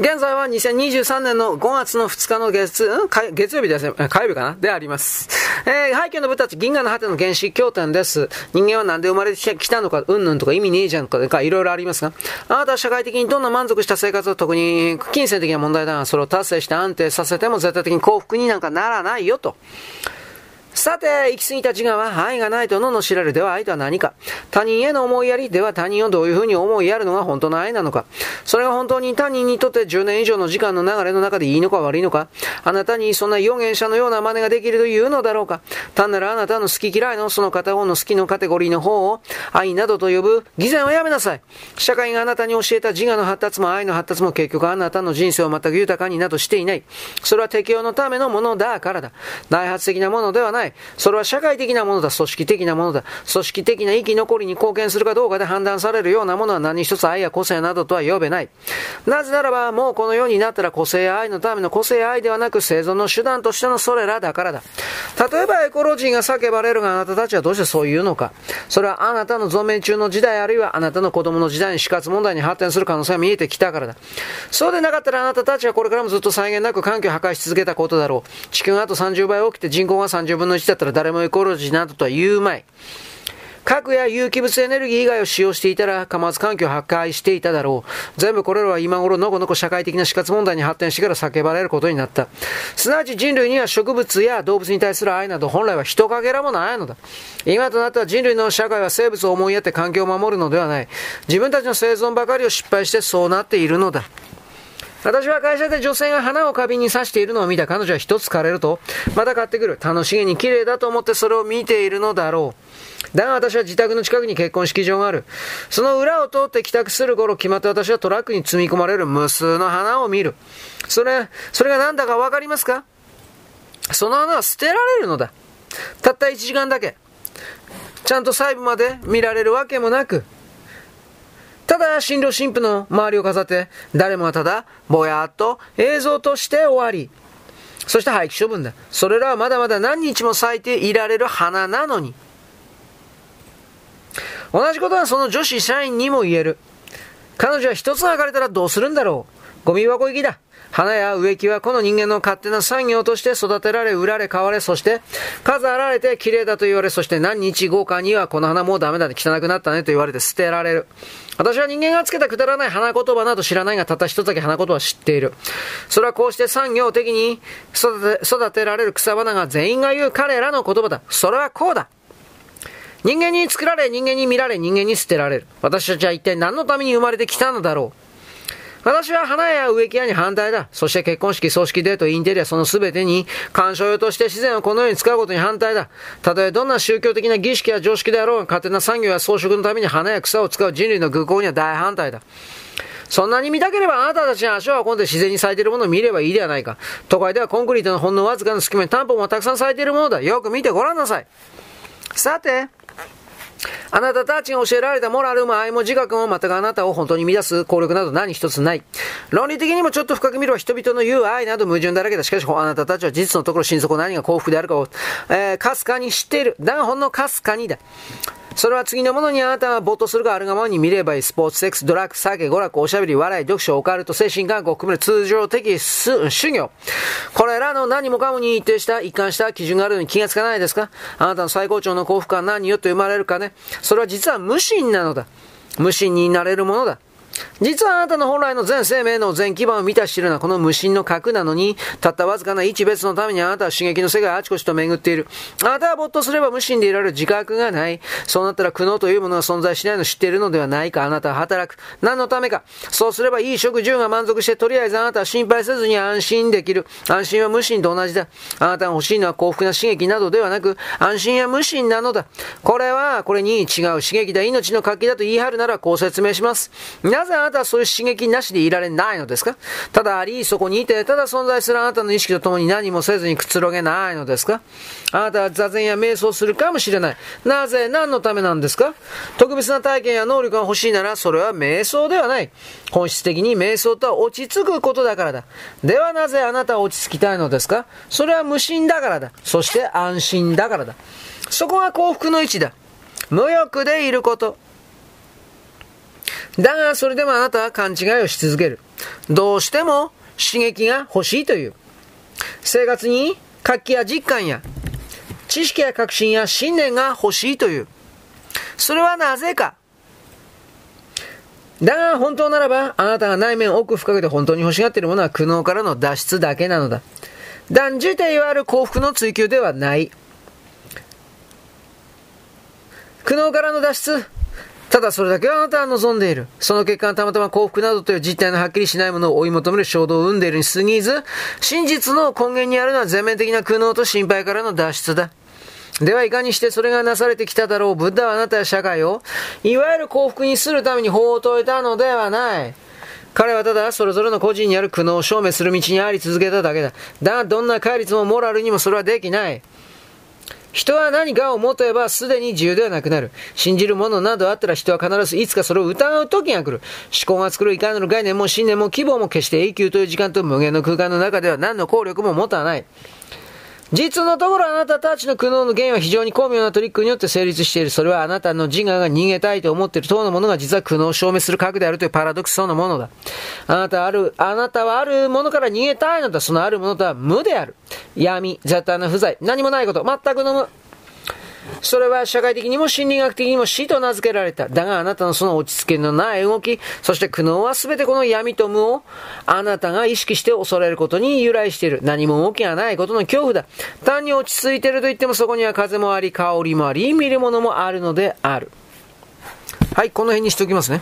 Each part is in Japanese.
現在は2023年の5月の2日の月、ん月曜日ですね。火曜日かな？であります。えー、背景の部たち、銀河の果ての原始経典です。人間はなんで生まれてきたのか、うんぬんとか意味ねえじゃんか、かいろいろありますが、あなたは社会的にどんな満足した生活を特に金銭的な問題だが、それを達成して安定させても絶対的に幸福になんかならないよと。さて、行き過ぎた自我は愛がないとのの知られる。では愛とは何か他人への思いやりでは他人をどういうふうに思いやるのが本当の愛なのかそれが本当に他人にとって10年以上の時間の流れの中でいいのか悪いのかあなたにそんな予言者のような真似ができるというのだろうか単なるあなたの好き嫌いのその片方の好きのカテゴリーの方を愛などと呼ぶ偽善はやめなさい。社会があなたに教えた自我の発達も愛の発達も結局あなたの人生を全く豊かになどしていない。それは適応のためのものだからだ。内発的なものではない。それは社会的なものだ。組織的なものだ。組織的な生き残りに貢献するかどうかで判断されるようなものは何一つ愛や個性などとは呼べない。なぜならば、もうこの世になったら個性や愛のための個性や愛ではなく生存の手段としてのそれらだからだ。例えばエコロジーが叫ばれるがあなたたちはどうしてそう言うのか。それはあなたの存命中の時代あるいはあなたの子供の時代に死活問題に発展する可能性が見えてきたからだ。そうでなかったらあなたたちはこれからもずっと際限なく環境を破壊し続けたことだろう。地球があと30倍起きて人口が30分の1だったら誰もエコロジーなどとは言うまい。核や有機物エネルギー以外を使用していたら、貨物環境を破壊していただろう。全部これらは今頃のこのこ社会的な死活問題に発展してから叫ばれることになった。すなわち人類には植物や動物に対する愛など本来は人かけらもないのだ。今となっては人類の社会は生物を思いやって環境を守るのではない。自分たちの生存ばかりを失敗してそうなっているのだ。私は会社で女性が花を花瓶に刺しているのを見た彼女は一つ枯れると、また買ってくる。楽しげに綺麗だと思ってそれを見ているのだろう。だが私は自宅の近くに結婚式場がある。その裏を通って帰宅する頃決まって私はトラックに積み込まれる無数の花を見る。それ、それが何だかわかりますか？その花は捨てられるのだ。たった1時間だけ。ちゃんと細部まで見られるわけもなく、ただ、新郎新婦の周りを飾って、誰もがただ、ぼやっと映像として終わり。そして廃棄処分だ。それらはまだまだ何日も咲いていられる花なのに。同じことはその女子社員にも言える。彼女は一つ剥かれたらどうするんだろう。ゴミ箱行きだ。花や植木はこの人間の勝手な産業として育てられ、売られ、買われ、そして飾られて綺麗だと言われ、そして何日後かにはこの花もうダメだね、汚くなったねと言われて捨てられる。私は人間がつけたくだらない花言葉など知らないが、たった一つだけ花言葉は知っている。それはこうして産業的に育て育てられる草花が全員が言う彼らの言葉だ。それはこうだ。人間に作られ、人間に見られ、人間に捨てられる。私たちは一体何のために生まれてきたのだろう。私は花や植木屋に反対だ。そして結婚式、葬式、デート、インテリア、その全てに干渉用として自然をこのように使うことに反対だ。たとえどんな宗教的な儀式や常識であろうが、勝手な産業や装飾のために花や草を使う人類の愚行には大反対だ。そんなに見たければあなたたちに足を運んで自然に咲いているものを見ればいいではないか。都会ではコンクリートのほんのわずかな隙間にタンポンがたくさん咲いているものだ。よく見てごらんなさい。さて、あなたたちが教えられたモラルも愛も自覚も全くあなたを本当に乱す効力など何一つない。論理的にもちょっと深く見れば人々の言う愛など矛盾だらけだ。しかしあなたたちは事実のところ心底何が幸福であるかを、えー、かすかに知っている。だがほんのかすかにだ。それは次のものにあなたは没頭するがあるがままに見ればいい。スポーツ、セックス、ドラッグ、酒、娯楽、おしゃべり、笑い、読書、オカルト、精神科学を含める通常的修行。これらの何もかもに一定した一貫した基準があるのに気がつかないですか？あなたの最高潮の幸福は何よって生まれるかね？それは実は無心なのだ。無心になれるものだ。実はあなたの本来の全生命の全基盤を満たしているのはこの無心の核なのに、たったわずかな一別のためにあなたは刺激の世界をあちこちと巡っている。あなたは没頭すれば無心でいられる自覚がない。そうなったら苦悩というものが存在しないのを知っているのではないか。あなたは働く。何のためか。そうすればいい食住が満足して、とりあえずあなたは心配せずに安心できる。安心は無心と同じだ。あなたが欲しいのは幸福な刺激などではなく、安心や無心なのだ。これは、これに違う刺激だ、命の活気だと言い張るならこう説明します。なぜあなたはそういう刺激なしでいられないのですか？ただあり、そこにいて、ただ存在するあなたの意識とともに何もせずにくつろげないのですか？あなたは座禅や瞑想するかもしれない。なぜ、何のためなんですか？特別な体験や能力が欲しいなら、それは瞑想ではない。本質的に瞑想とは落ち着くことだからだ。ではなぜあなたは落ち着きたいのですか？それは無心だからだ。そして安心だからだ。そこが幸福の位置だ。無欲でいること。だが、それでもあなたは勘違いをし続ける。どうしても刺激が欲しいという。生活に活気や実感や、知識や確信や信念が欲しいという。それはなぜか。だが本当ならば、あなたが内面奥深くで本当に欲しがっているものは苦悩からの脱出だけなのだ。断じていわゆる幸福の追求ではない。苦悩からの脱出。ただそれだけはあなたは望んでいる。その結果たまたま幸福などという実態のはっきりしないものを追い求める衝動を生んでいるに過ぎず、真実の根源にあるのは全面的な苦悩と心配からの脱出だ。ではいかにしてそれがなされてきただろう。ブッダはあなたや社会を、いわゆる幸福にするために法を説いたのではない。彼はただそれぞれの個人にある苦悩を証明する道にあり続けただけだ。だがどんな戒律もモラルにもそれはできない。人は何かを持てばすでに自由ではなくなる。信じるものなどあったら人は必ずいつかそれを疑う時が来る。思考が作るいかなる概念も信念も希望も決して永久という時間と無限の空間の中では何の効力も持たない。実のところあなたたちの苦悩の原因は非常に巧妙なトリックによって成立している。それはあなたの自我が逃げたいと思っている等のものが実は苦悩を証明する核であるというパラドックスそのものだ。あなたある、あなたはあるものから逃げたいのだ。そのあるものとは無である。闇、雑多な不在、何もないこと、全くの無。それは社会的にも心理学的にも死と名付けられた。だがあなたのその落ち着きのない動き、そして苦悩は全てこの闇と無をあなたが意識して恐れることに由来している。何も動きがないことの恐怖だ。単に落ち着いていると言ってもそこには風もあり、香りもあり、見るものもあるのである。はい、この辺にしておきますね。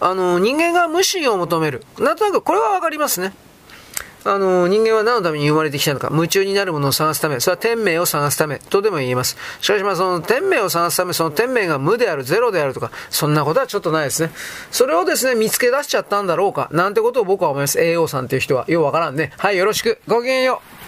あの、人間が無心を求める。なんとなくこれはわかりますね。あの、人間は何のために生まれてきたのか、夢中になるものを探すため、それは天命を探すため、とでも言えます。しかしまあその天命を探すため、その天命が無である、ゼロであるとか、そんなことはちょっとないですね。それをですね、見つけ出しちゃったんだろうか、なんてことを僕は思います。AO さんっていう人は。ようわからんね。はい、よろしく。ごきげんよう。